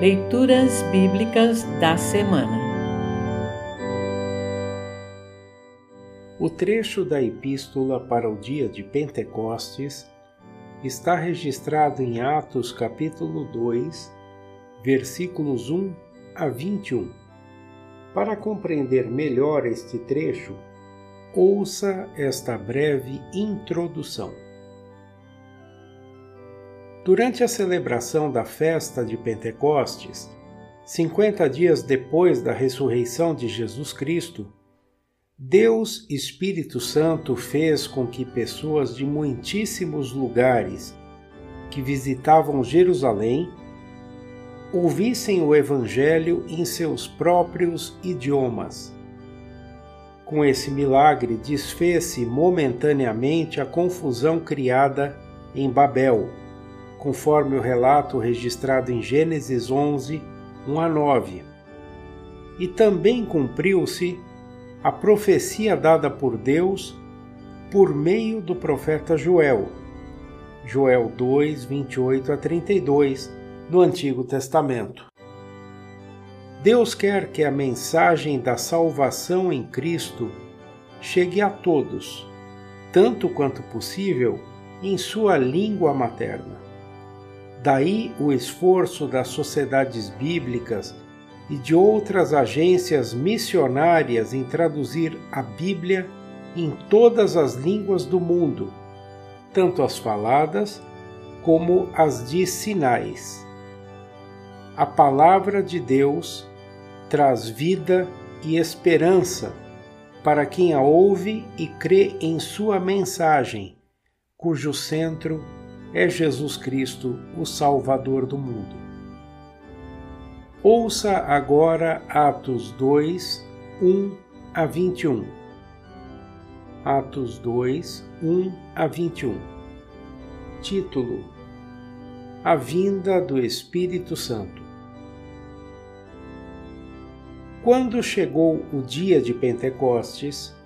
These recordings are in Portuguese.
Leituras Bíblicas da Semana O trecho da Epístola para o dia de Pentecostes está registrado em Atos capítulo 2, versículos 1 a 21. Para compreender melhor este trecho, ouça esta breve introdução. Durante a celebração da festa de Pentecostes, 50 dias depois da ressurreição de Jesus Cristo, Deus Espírito Santo fez com que pessoas de muitíssimos lugares que visitavam Jerusalém ouvissem o Evangelho em seus próprios idiomas. Com esse milagre, desfez-se momentaneamente a confusão criada em Babel, conforme o relato registrado em Gênesis 11, 1 a 9. E também cumpriu-se a profecia dada por Deus por meio do profeta Joel, Joel 2, 28 a 32, no Antigo Testamento. Deus quer que a mensagem da salvação em Cristo chegue a todos, tanto quanto possível, em sua língua materna. Daí o esforço das sociedades bíblicas e de outras agências missionárias em traduzir a Bíblia em todas as línguas do mundo, tanto as faladas como as de sinais. A palavra de Deus traz vida e esperança para quem a ouve e crê em sua mensagem, cujo centro é Jesus Cristo, o Salvador do mundo. Ouça agora Atos 2, 1 a 21. Atos 2, 1 a 21. Título: A vinda do Espírito Santo. Quando chegou o dia de Pentecostes,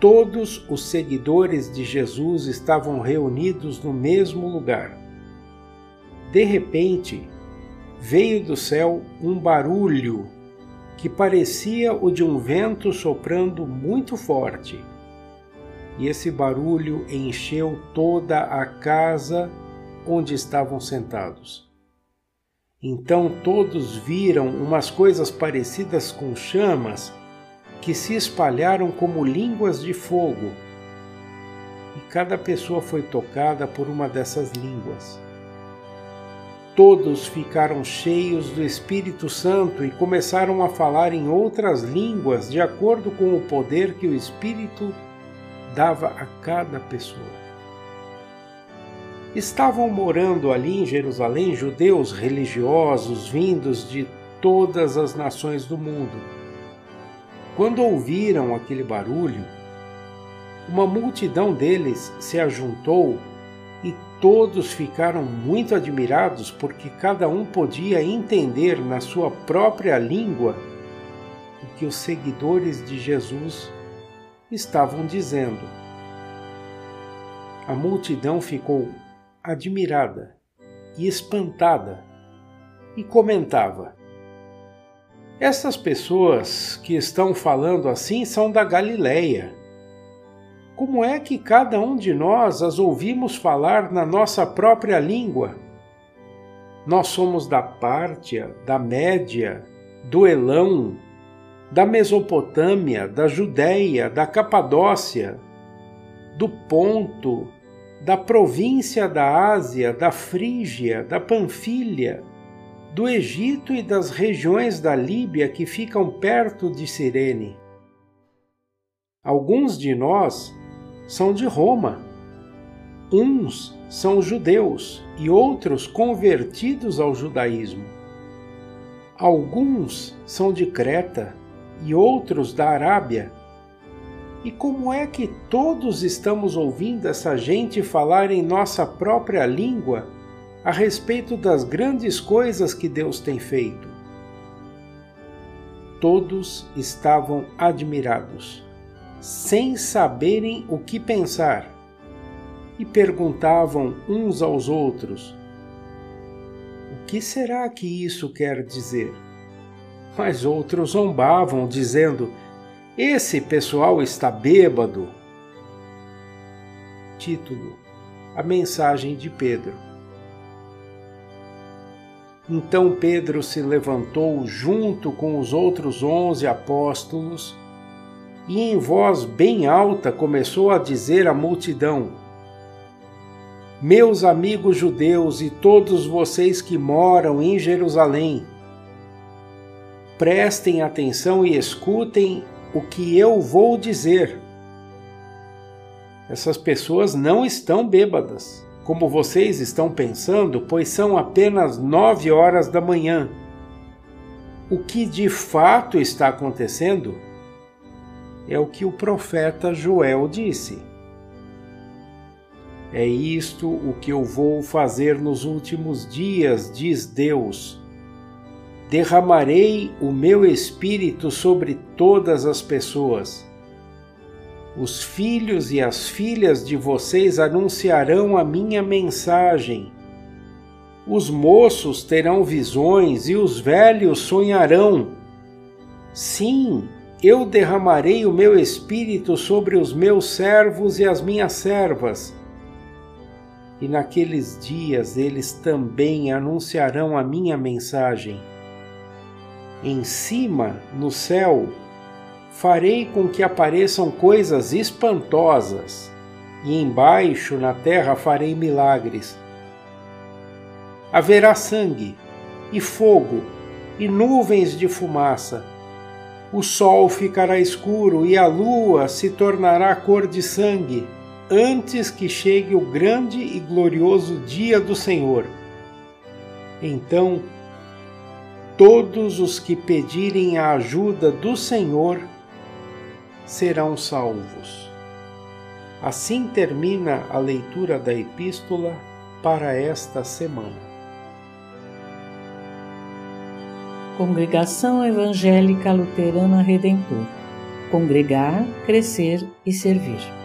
todos os seguidores de Jesus estavam reunidos no mesmo lugar. De repente, veio do céu um barulho que parecia o de um vento soprando muito forte. E esse barulho encheu toda a casa onde estavam sentados. Então todos viram umas coisas parecidas com chamas que se espalharam como línguas de fogo. E cada pessoa foi tocada por uma dessas línguas todos ficaram cheios do Espírito Santo e começaram a falar em outras línguas de acordo com o poder que o Espírito dava a cada pessoa. Estavam morando ali em Jerusalém judeus religiosos vindos de todas as nações do mundo. Quando ouviram aquele barulho, uma multidão deles se ajuntou e todos ficaram muito admirados porque cada um podia entender na sua própria língua o que os seguidores de Jesus estavam dizendo. A multidão ficou admirada e espantada e comentava: Essas pessoas que estão falando assim são da Galileia como é que cada um de nós as ouvimos falar na nossa própria língua? Nós somos da Pártia, da Média, do Elão, da Mesopotâmia, da Judéia, da Capadócia, do Ponto, da província da Ásia, da Frígia, da Panfilha, do Egito e das regiões da Líbia que ficam perto de Cirene. Alguns de nós são de Roma. Uns são judeus e outros convertidos ao judaísmo. Alguns são de Creta e outros da Arábia. E como é que todos estamos ouvindo essa gente falar em nossa própria língua a respeito das grandes coisas que Deus tem feito? Todos estavam admirados sem saberem o que pensar, e perguntavam uns aos outros: O que será que isso quer dizer? Mas outros zombavam, dizendo: Esse pessoal está bêbado. Título: A mensagem de Pedro. Então Pedro se levantou junto com os outros onze apóstolos e, em voz bem alta, começou a dizer à multidão: Meus amigos judeus e todos vocês que moram em Jerusalém, prestem atenção e escutem o que eu vou dizer. Essas pessoas não estão bêbadas como vocês estão pensando, pois são apenas nove horas da manhã. O que de fato está acontecendo é o que o profeta Joel disse. É isto o que eu vou fazer nos últimos dias, diz Deus. Derramarei o meu espírito sobre todas as pessoas os filhos e as filhas de vocês anunciarão a minha mensagem. Os moços terão visões e os velhos sonharão. Sim, eu derramarei o meu espírito sobre os meus servos e as minhas servas. E naqueles dias eles também anunciarão a minha mensagem. Em cima, no céu, farei com que apareçam coisas espantosas, e embaixo na terra farei milagres. Haverá sangue, e fogo, e nuvens de fumaça. O sol ficará escuro e a lua se tornará cor de sangue, antes que chegue o grande e glorioso dia do Senhor. Então, todos os que pedirem a ajuda do Senhor serão salvos. Assim termina a leitura da epístola para esta semana. Congregação Evangélica Luterana Redentor Congregar, Crescer e Servir.